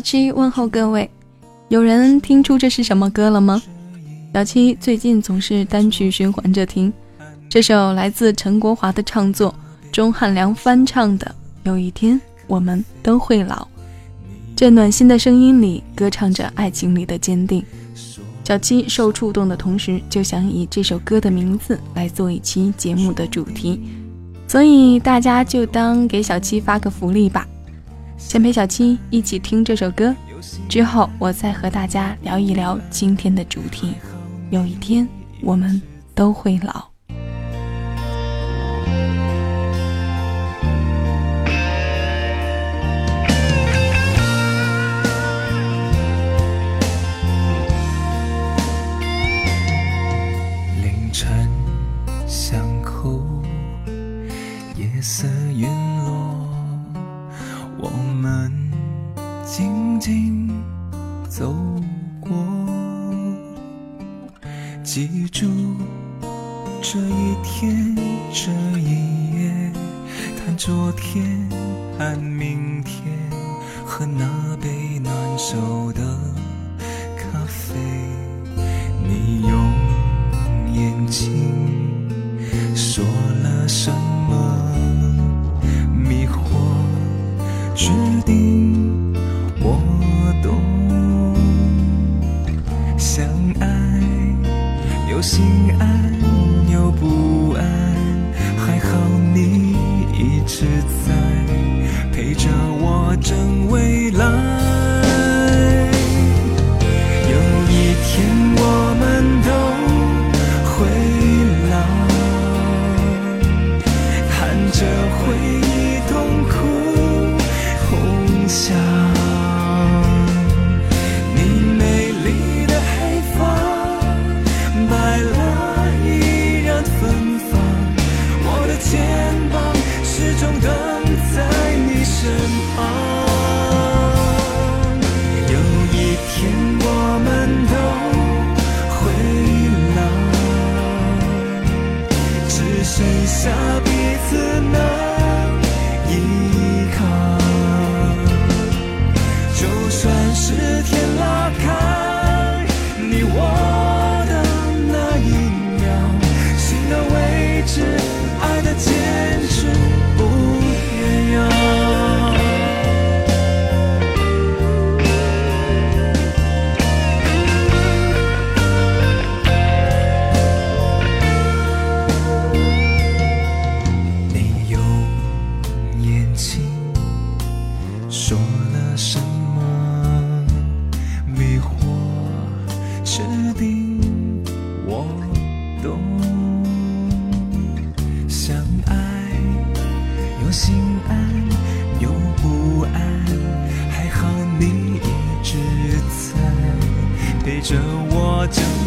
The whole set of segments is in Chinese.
小七问候各位，有人听出这是什么歌了吗？小七最近总是单曲循环着听，这首来自陈国华的创作，钟汉良翻唱的《有一天我们都会老》。这暖心的声音里，歌唱着爱情里的坚定。小七受触动的同时，就想以这首歌的名字来做一期节目的主题，所以大家就当给小七发个福利吧。先陪小七一起听这首歌，之后我再和大家聊一聊今天的主题。有一天，我们都会老。着我将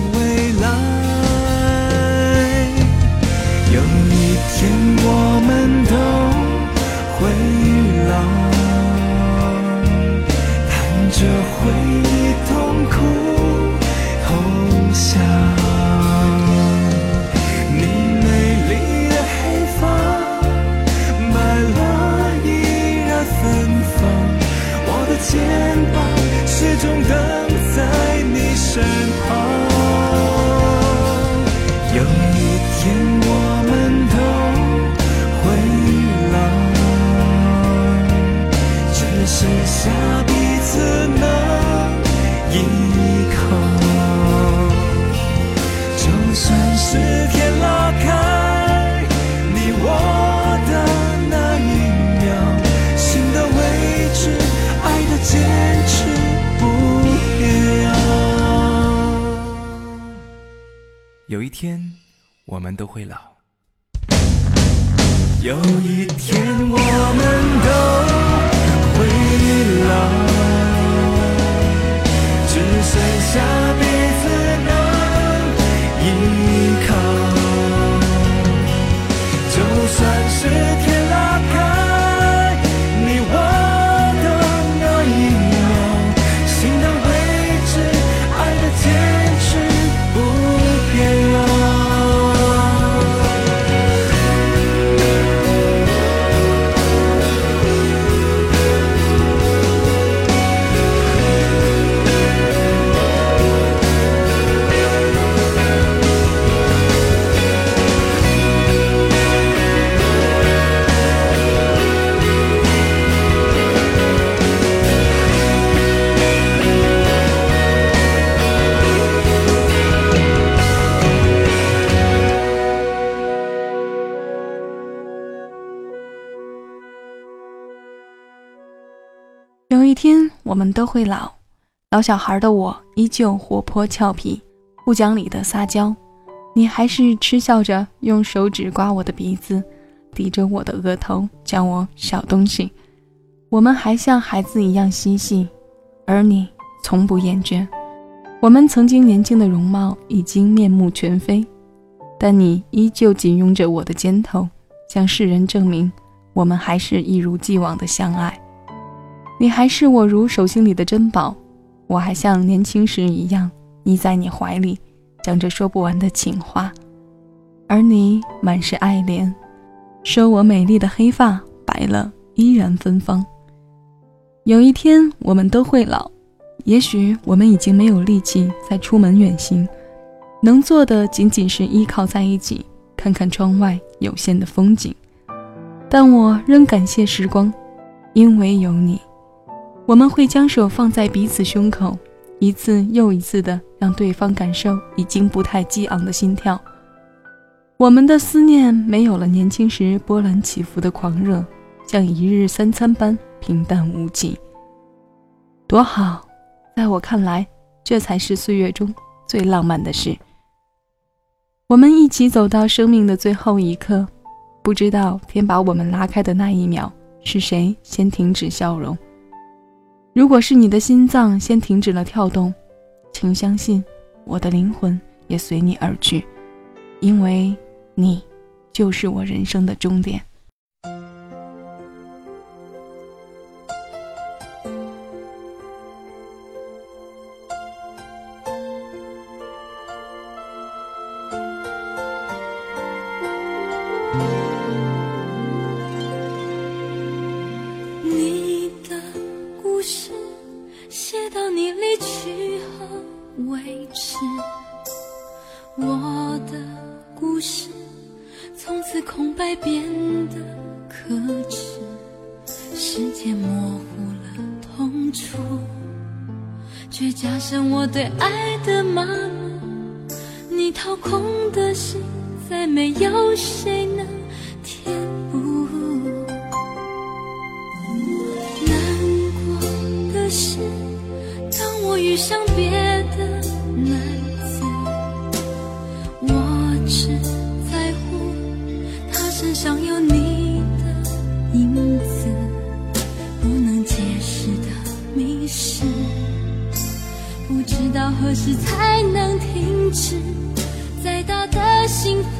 你天，我们都会老。有一天，我们都会老，只剩下彼此能依靠。就算是我们都会老。老小孩的我依旧活泼俏皮，不讲理的撒娇。你还是嗤笑着用手指刮我的鼻子，抵着我的额头叫我小东西。我们还像孩子一样嬉戏，而你从不厌倦。我们曾经年轻的容貌已经面目全非，但你依旧紧拥着我的肩头，向世人证明我们还是一如既往的相爱。你还是我如手心里的珍宝，我还像年轻时一样依在你怀里。讲着说不完的情话，而你满是爱怜，说我美丽的黑发白了依然芬芳。有一天我们都会老，也许我们已经没有力气再出门远行，能做的仅仅是依靠在一起，看看窗外有限的风景。但我仍感谢时光，因为有你，我们会将手放在彼此胸口。一次又一次的让对方感受已经不太激昂的心跳，我们的思念没有了年轻时波澜起伏的狂热，像一日三餐般平淡无奇。多好，在我看来，这才是岁月中最浪漫的事。我们一起走到生命的最后一刻，不知道天把我们拉开的那一秒，是谁先停止笑容。如果是你的心脏先停止了跳动，请相信，我的灵魂也随你而去，因为你就是我人生的终点。却加深我对爱的麻木。你掏空的心，再没有谁能填补。难过的是，当我遇上别人何时才能停止。再大的幸福，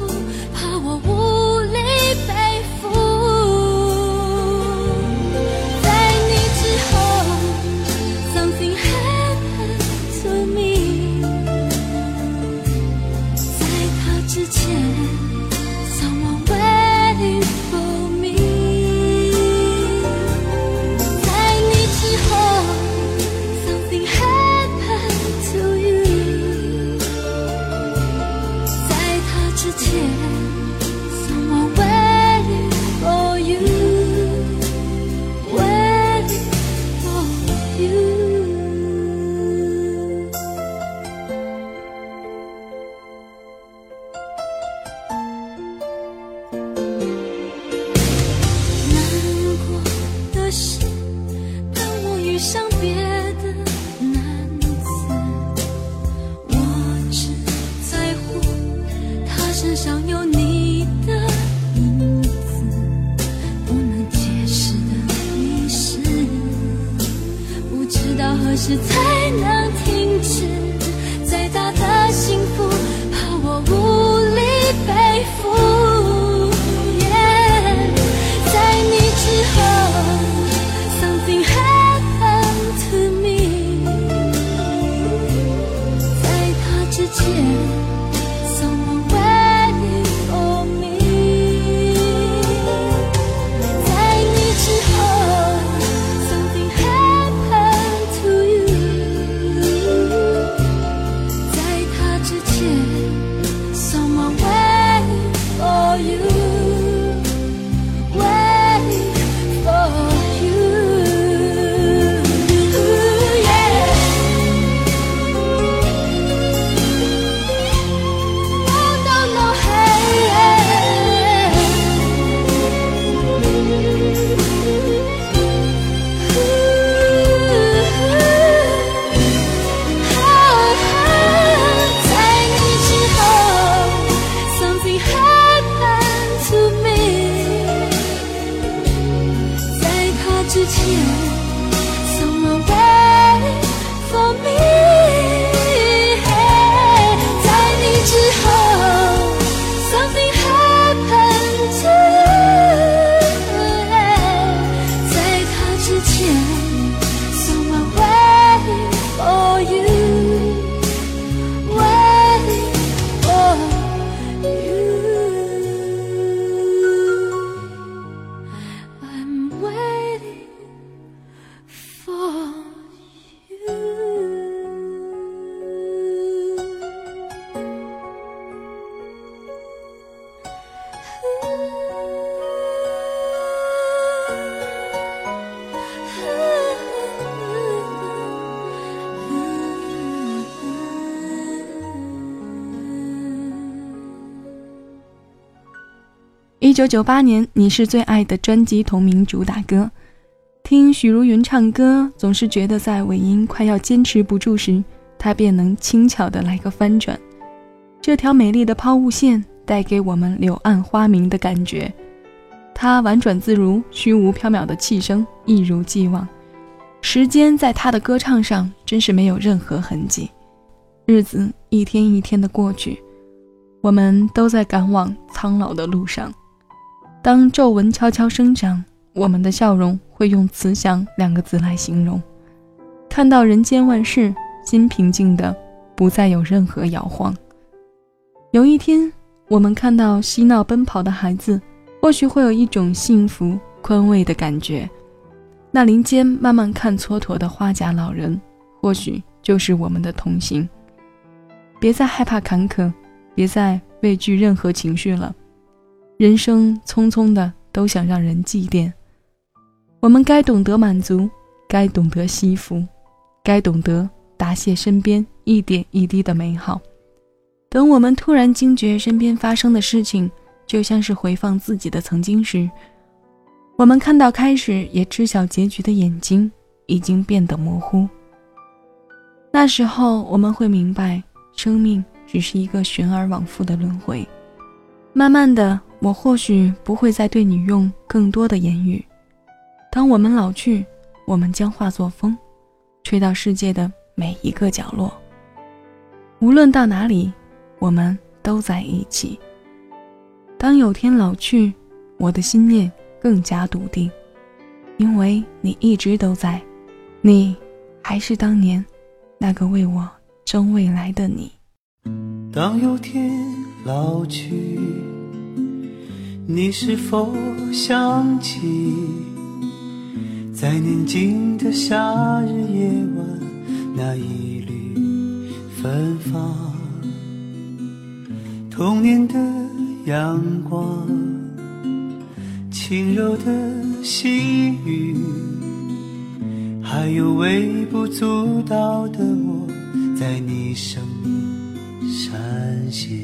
一九九八年，《你是最爱的》专辑同名主打歌。听许茹芸唱歌，总是觉得在尾音快要坚持不住时，她便能轻巧的来个翻转。这条美丽的抛物线带给我们柳暗花明的感觉。她婉转自如，虚无缥缈的气声一如既往。时间在她的歌唱上真是没有任何痕迹。日子一天一天的过去，我们都在赶往苍老的路上。当皱纹悄悄生长。我们的笑容会用“慈祥”两个字来形容。看到人间万事，心平静的，不再有任何摇晃。有一天，我们看到嬉闹奔跑的孩子，或许会有一种幸福宽慰的感觉。那林间慢慢看蹉跎的花甲老人，或许就是我们的同行。别再害怕坎坷，别再畏惧任何情绪了。人生匆匆的，都想让人祭奠。我们该懂得满足，该懂得惜福，该懂得答谢身边一点一滴的美好。等我们突然惊觉身边发生的事情，就像是回放自己的曾经时，我们看到开始也知晓结局的眼睛已经变得模糊。那时候我们会明白，生命只是一个循而往复的轮回。慢慢的，我或许不会再对你用更多的言语。当我们老去，我们将化作风，吹到世界的每一个角落。无论到哪里，我们都在一起。当有天老去，我的心念更加笃定，因为你一直都在，你还是当年那个为我争未来的你。当有天老去，你是否想起？在宁静的夏日夜晚，那一缕芬芳，童年的阳光，轻柔的细雨，还有微不足道的我，在你生命闪现，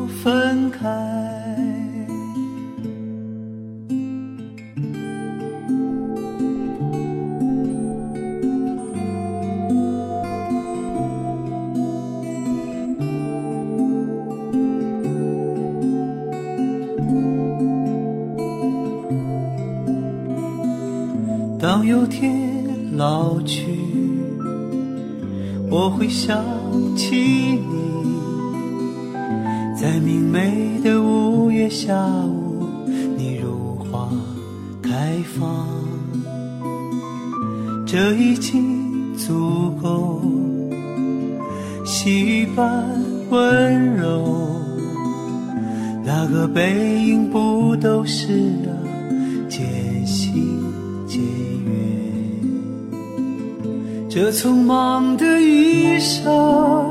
分开。当有天老去，我会想起你，在明媚的五月下午，你如花开放，这已经足够，细雨般温柔，那个背影不都是啊，渐行渐远。这匆忙的一生，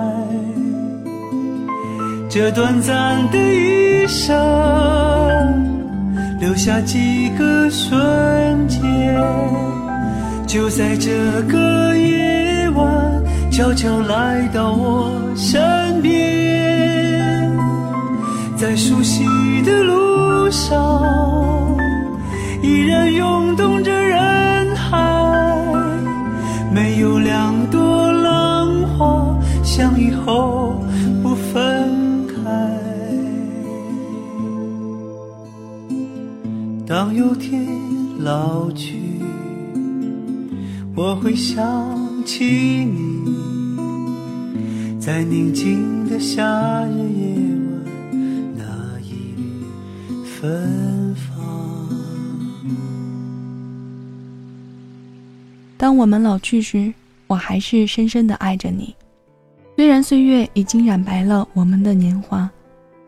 这短暂的一生，留下几个瞬间，就在这个夜晚，悄悄来到我身边，在熟悉的路上，依然涌动着人海。没有两朵浪花相遇后当有天老去，我会想起你，在宁静的夏日夜晚，那一缕芬芳。当我们老去时，我还是深深的爱着你。虽然岁月已经染白了我们的年华，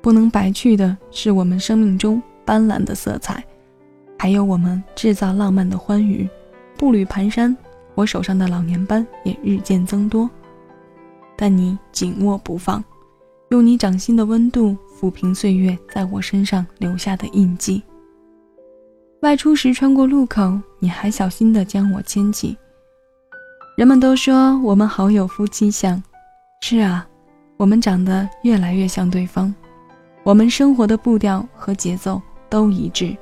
不能白去的是我们生命中斑斓的色彩，还有我们制造浪漫的欢愉。步履蹒跚，我手上的老年斑也日渐增多，但你紧握不放，用你掌心的温度抚平岁月在我身上留下的印记。外出时穿过路口，你还小心地将我牵起。人们都说我们好有夫妻相，是啊，我们长得越来越像对方，我们生活的步调和节奏都一致，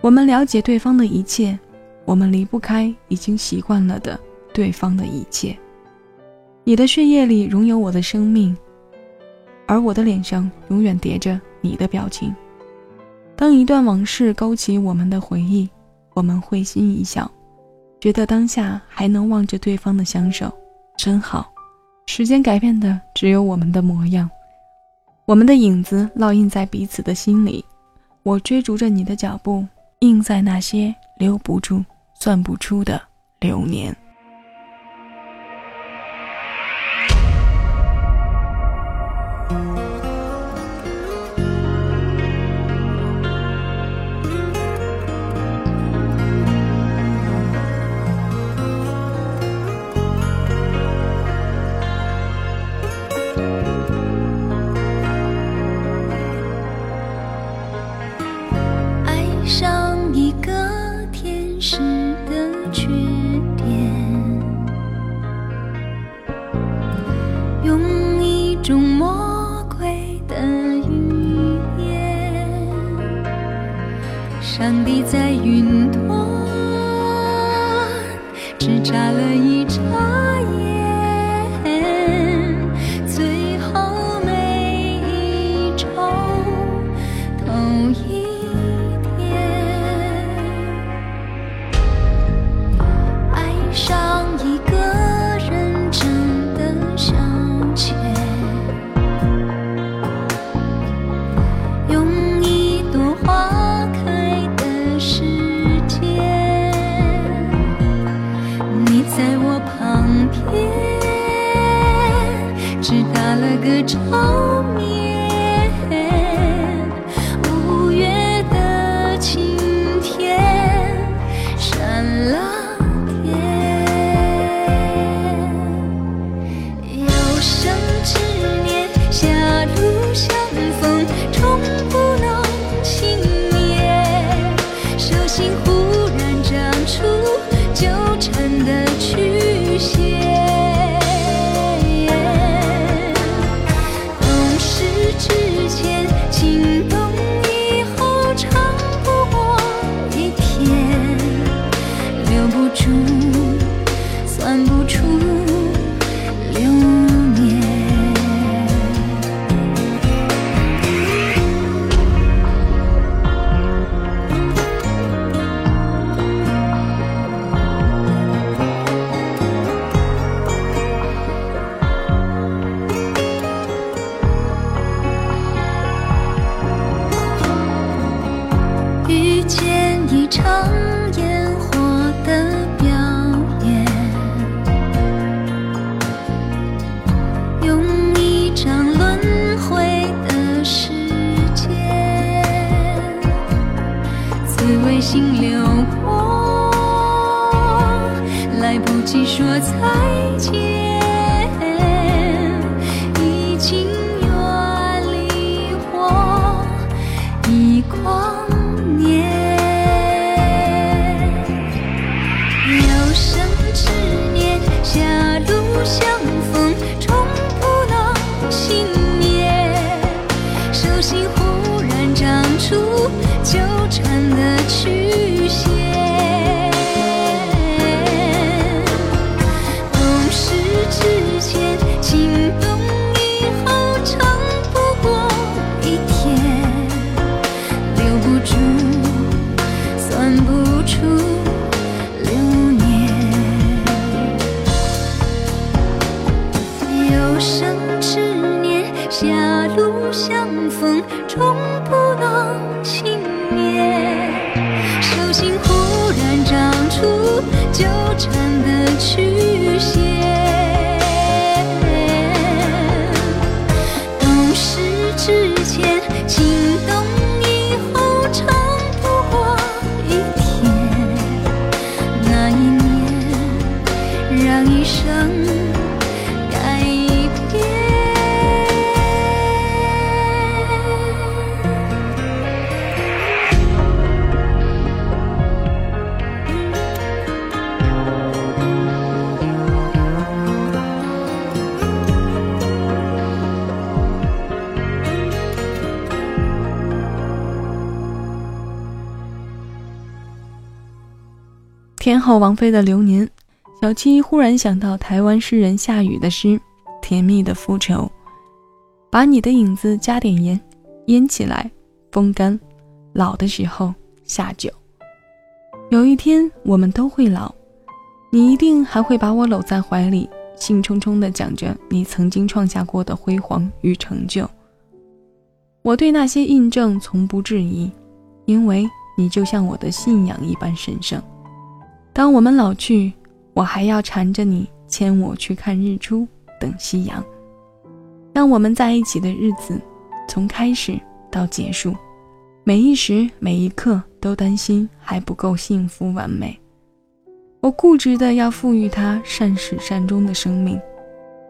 我们了解对方的一切，我们离不开已经习惯了的对方的一切。你的血液里融有我的生命，而我的脸上永远叠着你的表情。当一段往事勾起我们的回忆，我们会心一笑。觉得当下还能望着对方的相守，真好。时间改变的只有我们的模样，我们的影子烙印在彼此的心里。我追逐着你的脚步，印在那些留不住、算不出的流年。上帝在云端，只眨了一眨场烟火的表演，用一场轮回的时间，紫微星流过，来不及说再见。天后王菲的《流年》，小七忽然想到台湾诗人夏雨的诗《甜蜜的复仇》，把你的影子加点盐，腌起来，风干，老的时候下酒。有一天我们都会老，你一定还会把我搂在怀里，兴冲冲地讲着你曾经创下过的辉煌与成就。我对那些印证从不质疑，因为你就像我的信仰一般神圣。当我们老去，我还要缠着你，牵我去看日出，等夕阳。让我们在一起的日子，从开始到结束，每一时每一刻都担心还不够幸福完美。我固执的要赋予它善始善终的生命，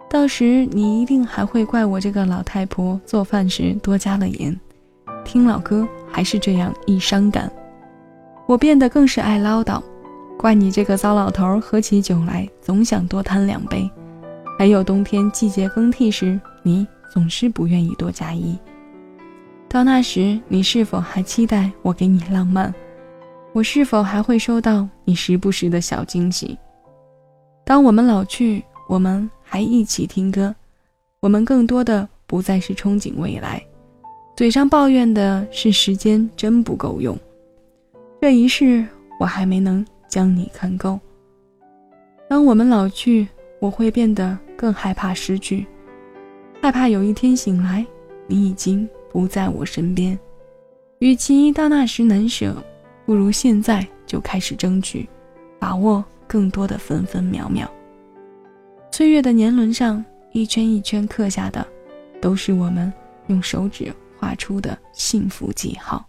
到时你一定还会怪我这个老太婆做饭时多加了盐，听老歌还是这样易伤感。我变得更是爱唠叨。怪你这个糟老头，喝起酒来总想多贪两杯。还有冬天季节更替时，你总是不愿意多加衣。到那时，你是否还期待我给你浪漫？我是否还会收到你时不时的小惊喜？当我们老去，我们还一起听歌，我们更多的不再是憧憬未来，嘴上抱怨的是时间真不够用。这一世，我还没能。将你看够。当我们老去，我会变得更害怕失去，害怕有一天醒来，你已经不在我身边。与其到那时难舍，不如现在就开始争取，把握更多的分分秒秒。岁月的年轮上，一圈一圈刻下的，都是我们用手指画出的幸福记号。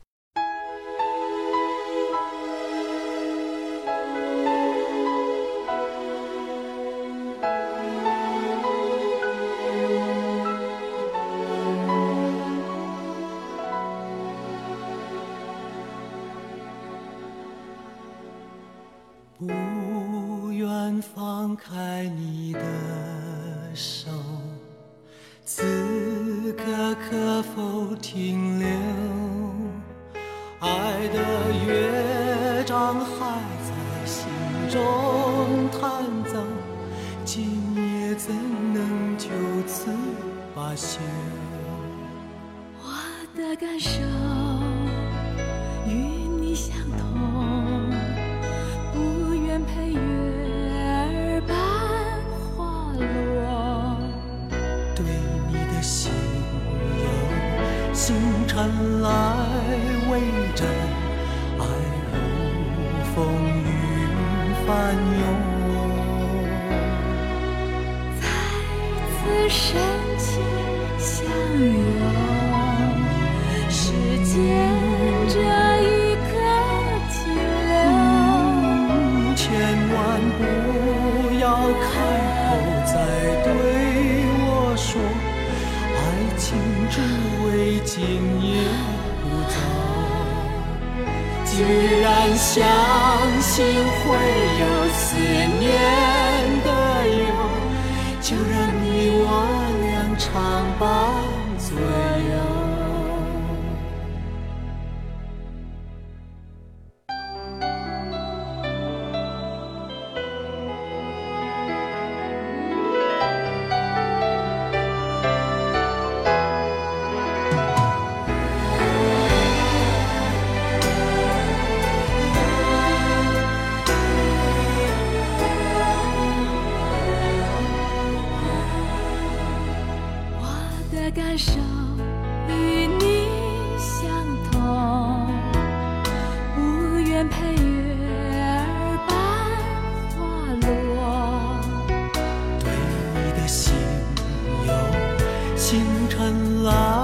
中弹奏，今夜怎能就此罢休？我的感受虽然相信会有思念。星辰来。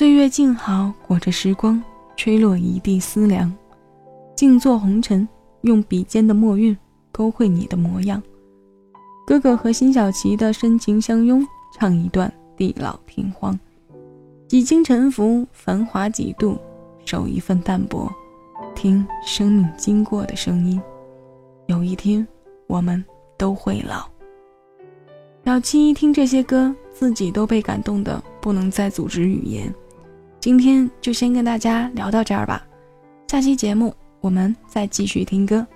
岁月静好，裹着时光，吹落一地思量。静坐红尘，用笔尖的墨韵勾绘你的模样。哥哥和辛晓琪的深情相拥，唱一段地老天荒。几经沉浮，繁华几度，守一份淡泊，听生命经过的声音。有一天，我们都会老。小七一听这些歌，自己都被感动的不能再组织语言。今天就先跟大家聊到这儿吧，下期节目我们再继续听歌。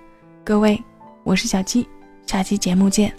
各位，我是小七，下期节目见。